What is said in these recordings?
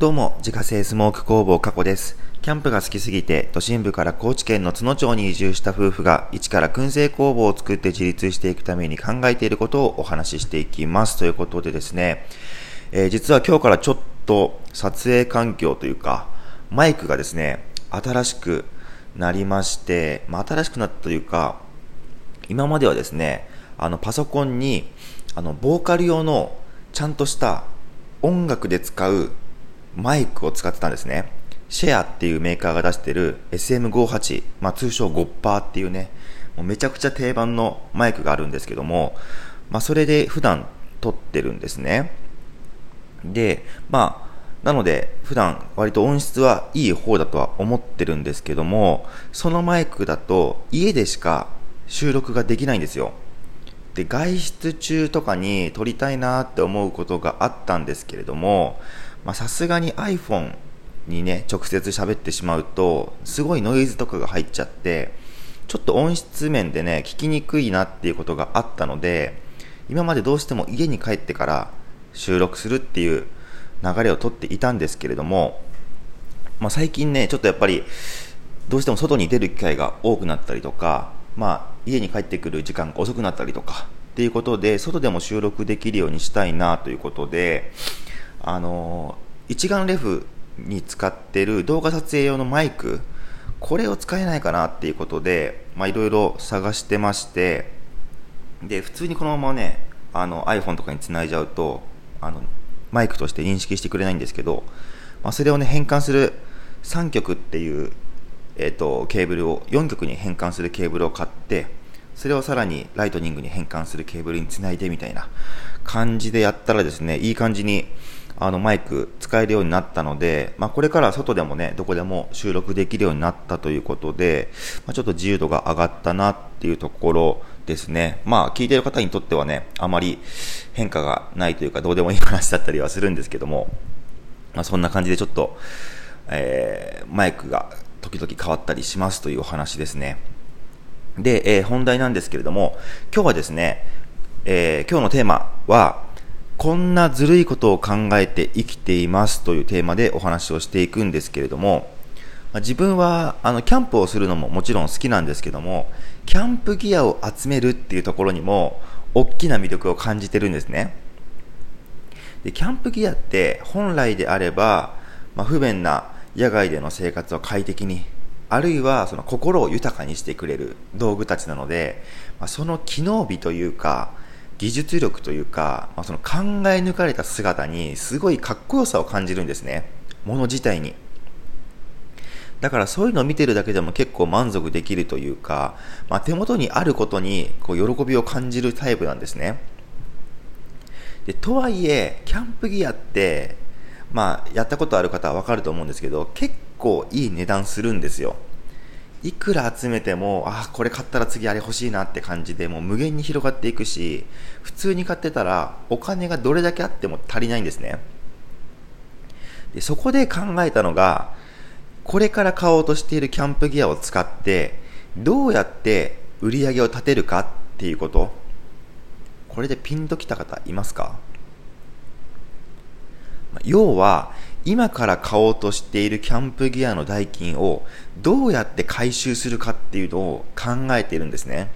どうも、自家製スモーク工房加古です。キャンプが好きすぎて、都心部から高知県の津野町に移住した夫婦が、一から燻製工房を作って自立していくために考えていることをお話ししていきます。ということでですね、えー、実は今日からちょっと撮影環境というか、マイクがですね、新しくなりまして、まあ、新しくなったというか、今まではですね、あのパソコンにあのボーカル用のちゃんとした音楽で使うマイクを使ってたんですね。シェアっていうメーカーが出してる SM58、まあ、通称ゴッパーっていうね、もうめちゃくちゃ定番のマイクがあるんですけども、まあ、それで普段撮ってるんですね。で、まあ、なので普段割と音質はいい方だとは思ってるんですけども、そのマイクだと家でしか収録ができないんですよ。で外出中とかに撮りたいなって思うことがあったんですけれどもさすがに iPhone にね直接喋ってしまうとすごいノイズとかが入っちゃってちょっと音質面でね聞きにくいなっていうことがあったので今までどうしても家に帰ってから収録するっていう流れをとっていたんですけれども、まあ、最近ねちょっとやっぱりどうしても外に出る機会が多くなったりとかまあ、家に帰ってくる時間が遅くなったりとかっていうことで外でも収録できるようにしたいなということであの一眼レフに使ってる動画撮影用のマイクこれを使えないかなっていうことでいろいろ探してましてで普通にこのままねあの iPhone とかにつないじゃうとあのマイクとして認識してくれないんですけど、まあ、それをね変換する3曲っていうえーと、ケーブルを4極に変換するケーブルを買ってそれをさらにライトニングに変換するケーブルにつないでみたいな感じでやったらですねいい感じにあのマイク使えるようになったので、まあ、これから外でもねどこでも収録できるようになったということで、まあ、ちょっと自由度が上がったなっていうところですね。まあ聞いてる方にとってはねあまり変化がないというかどうでもいい話だったりはするんですけども、まあ、そんな感じでちょっと、えー、マイクが時々変わったりしますというお話ですね。で、えー、本題なんですけれども、今日はですね、えー、今日のテーマは、こんなずるいことを考えて生きていますというテーマでお話をしていくんですけれども、まあ、自分はあのキャンプをするのももちろん好きなんですけども、キャンプギアを集めるっていうところにも大きな魅力を感じてるんですね。でキャンプギアって本来であれば、まあ、不便な野外での生活を快適にあるいはその心を豊かにしてくれる道具たちなので、まあ、その機能美というか技術力というか、まあ、その考え抜かれた姿にすごいかっこよさを感じるんですね。もの自体に。だからそういうのを見てるだけでも結構満足できるというか、まあ、手元にあることにこう喜びを感じるタイプなんですね。でとはいえキャンプギアってまあ、やったことある方はわかると思うんですけど、結構いい値段するんですよ。いくら集めても、ああ、これ買ったら次あれ欲しいなって感じで、もう無限に広がっていくし、普通に買ってたら、お金がどれだけあっても足りないんですね。でそこで考えたのが、これから買おうとしているキャンプギアを使って、どうやって売り上げを立てるかっていうこと。これでピンときた方いますか？要は今から買おうとしているキャンプギアの代金をどうやって回収するかっていうのを考えているんですね。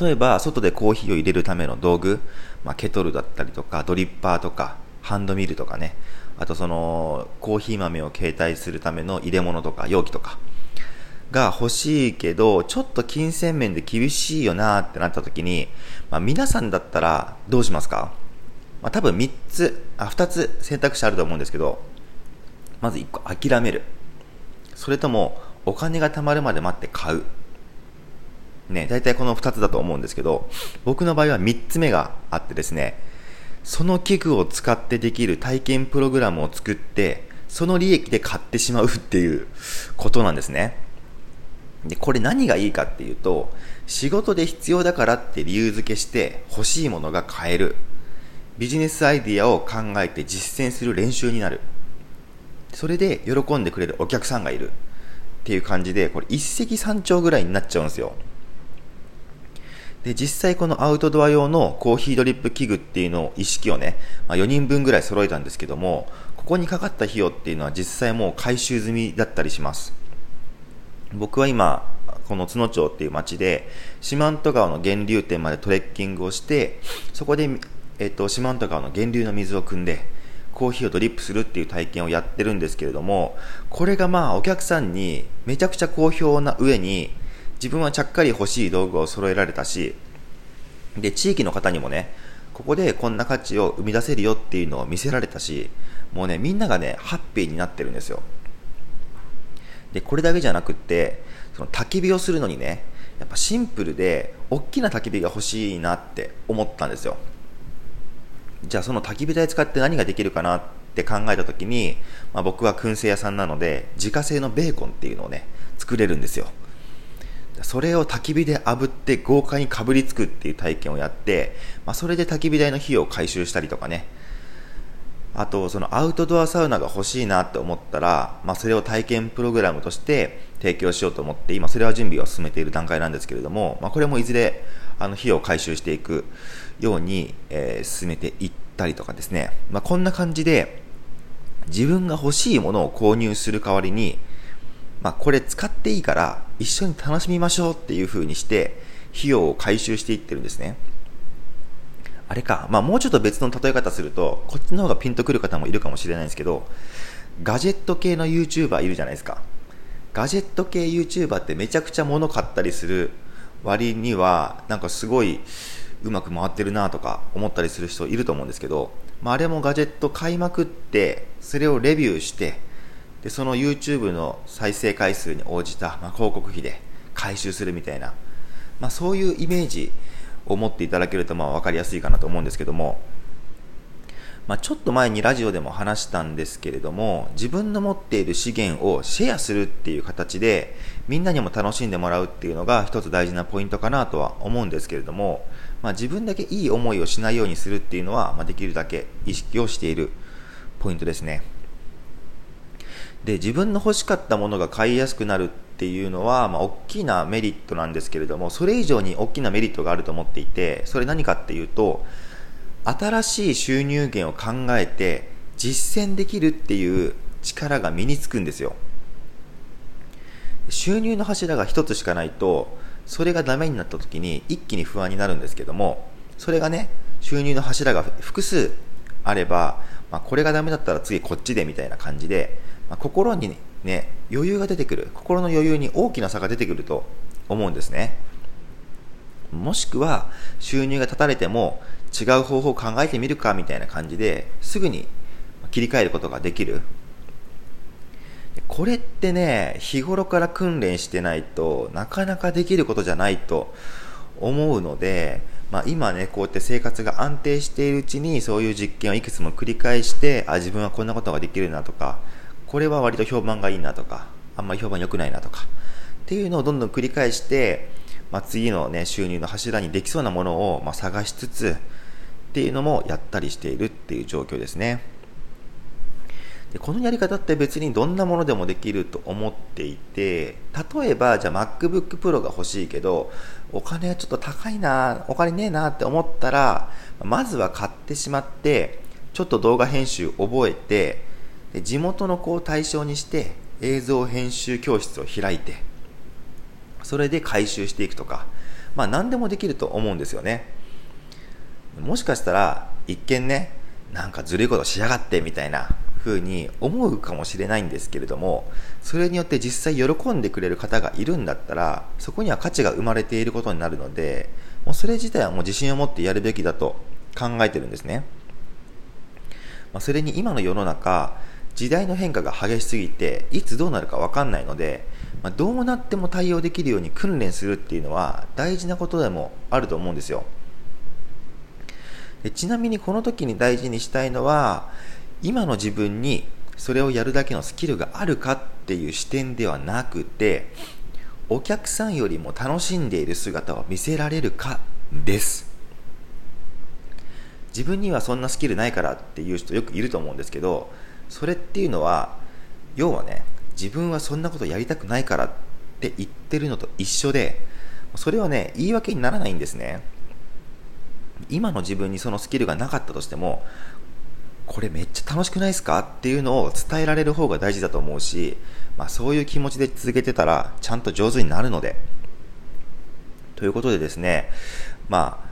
例えば外でコーヒーを入れるための道具、まあ、ケトルだったりとかドリッパーとかハンドミルとかね。あとそのコーヒー豆を携帯するための入れ物とか容器とか。が欲しいけどちょっと金銭面で厳しいよなってなった時に、まあ、皆さんだったらどうしますか？まあ、多分3つあ2つ選択肢あると思うんですけどまず1個諦める。それともお金が貯まるまで待って買う。ね大体この2つだと思うんですけど僕の場合は3つ目があってですねその器具を使ってできる体験プログラムを作ってその利益で買ってしまうっていうことなんですね。でこれ何がいいかっていうと仕事で必要だからって理由付けして欲しいものが買える。ビジネスアイディアを考えて実践する練習になるそれで喜んでくれるお客さんがいるっていう感じでこれ一石三鳥ぐらいになっちゃうんですよで、実際このアウトドア用のコーヒードリップ器具っていうのを意識をね、まあ、4人分ぐらい揃えたんですけども、ここにかかった費用っていうのは実際もう回収済みだったりします。僕は今、この津野町っていう町で、四万十川の源流点までトレッキングをして、そこで、えっと、四万十川の源流の水を汲んで、コーヒーをドリップするっていう体験をやってるんですけれども、これがまあお客さんにめちゃくちゃ好評な上に、自分はちゃっかり欲しい道具を揃えられたし、で、地域の方にもね、ここでこんな価値を生み出せるよっていうのを見せられたし、もうね、みんながね、ハッピーになってるんですよ。で、これだけじゃなくって、その焚き火をするのにね、やっぱシンプルで、大きな焚き火が欲しいなって思ったんですよ。じゃあその焚き火台使って何ができるかなって考えた時に、まあ、僕は燻製屋さんなので、自家製のベーコンっていうのをね、作れるんですよ。それを焚き火で炙って豪快にかぶりつくっていう体験をやって、まあ、それで焚き火台の費用を回収したりとかね、あと、そのアウトドアサウナが欲しいなって思ったら、まあ、それを体験プログラムとして提供しようと思って、今それは準備を進めている段階なんですけれども、まあ、これもいずれ、あの、費用を回収していくように、えー、進めていったりとかですね、まあ、こんな感じで、自分が欲しいものを購入する代わりに、まあ、これ使っていいから一緒に楽しみましょうっていう風にして費用を回収していってるんですね。あれか、まあ、もうちょっと別の例え方すると、こっちの方がピンとくる方もいるかもしれないんですけど、ガジェット系の YouTuber いるじゃないですか。ガジェット系 YouTuber ってめちゃくちゃ物買ったりする割には、なんかすごいうまく回ってるなとか思ったりする人いると思うんですけど、まあ、あれもガジェット買いまくって、それをレビューして、で、その YouTube の再生回数に応じた、まあ、広告費で回収するみたいな、まあ、そういうイメージを持っていただけるとまあ分かりやすいかなと思うんですけども、まあ、ちょっと前にラジオでも話したんですけれども自分の持っている資源をシェアするっていう形でみんなにも楽しんでもらうっていうのが一つ大事なポイントかなとは思うんですけれども、まあ、自分だけいい思いをしないようにするっていうのは、まあ、できるだけ意識をしているポイントですね。で自分の欲しかったものが買いやすくなるっていうのは、まあ、大きなメリットなんですけれどもそれ以上に大きなメリットがあると思っていてそれ何かっていうと新しい収入源を考えて実践できるっていう力が身につくんですよ。収入の柱が一つしかないとそれがダメになった時に一気に不安になるんですけどもそれがね収入の柱が複数あれば、まあ、これがダメだったら次こっちでみたいな感じで、まあ、心にね、余裕が出てくる、心の余裕に大きな差が出てくると思うんですね。もしくは、収入が断たれても、違う方法を考えてみるかみたいな感じですぐに切り替えることができる。これってね、日頃から訓練してないとなかなかできることじゃないと思うので、まあ、今ね、こうやって生活が安定しているうちにそういう実験をいくつも繰り返して、あ、自分はこんなことができるなとか、これは割と評判がいいなとか、あんまり評判良くないなとか、っていうのをどんどん繰り返して、まあ、次のね、収入の柱にできそうなものを、ま、探しつつ、っていうのもやったりしているっていう状況ですね。でこのやり方って別にどんなものでもできると思っていて、例えば、じゃあ MacBook Pro が欲しいけど、お金ちょっと高いな、お金ねえなって思ったら、まずは買ってしまって、ちょっと動画編集覚えて、で地元の子を対象にして映像編集教室を開いてそれで回収していくとかまあ何でもできると思うんですよね。もしかしたら一見ねなんかずるいことしやがってみたいな風に思うかもしれないんですけれどもそれによって実際喜んでくれる方がいるんだったらそこには価値が生まれていることになるのでもうそれ自体はもう自信を持ってやるべきだと考えてるんですね、まあ、それに今の世の中時代の変化が激しすぎていつどうなるか分かんないので、まあ、どうなっても対応できるように訓練するっていうのは大事なことでもあると思うんですよ。でちなみにこの時に大事にしたいのは今の自分にそれをやるだけのスキルがあるかっていう視点ではなくてお客さんよりも楽しんでいる姿を見せられるかです自分にはそんなスキルないからっていう人よくいると思うんですけどそれっていうのは要はね自分はそんなことやりたくないからって言ってるのと一緒でそれはね、言い訳にならないんですね。今の自分にそのスキルがなかったとしても、これめっちゃ楽しくないですか？っていうのを伝えられる方が大事だと思うし、まあ、そういう気持ちで続けてたらちゃんと上手になるので。ということでですね、まあ、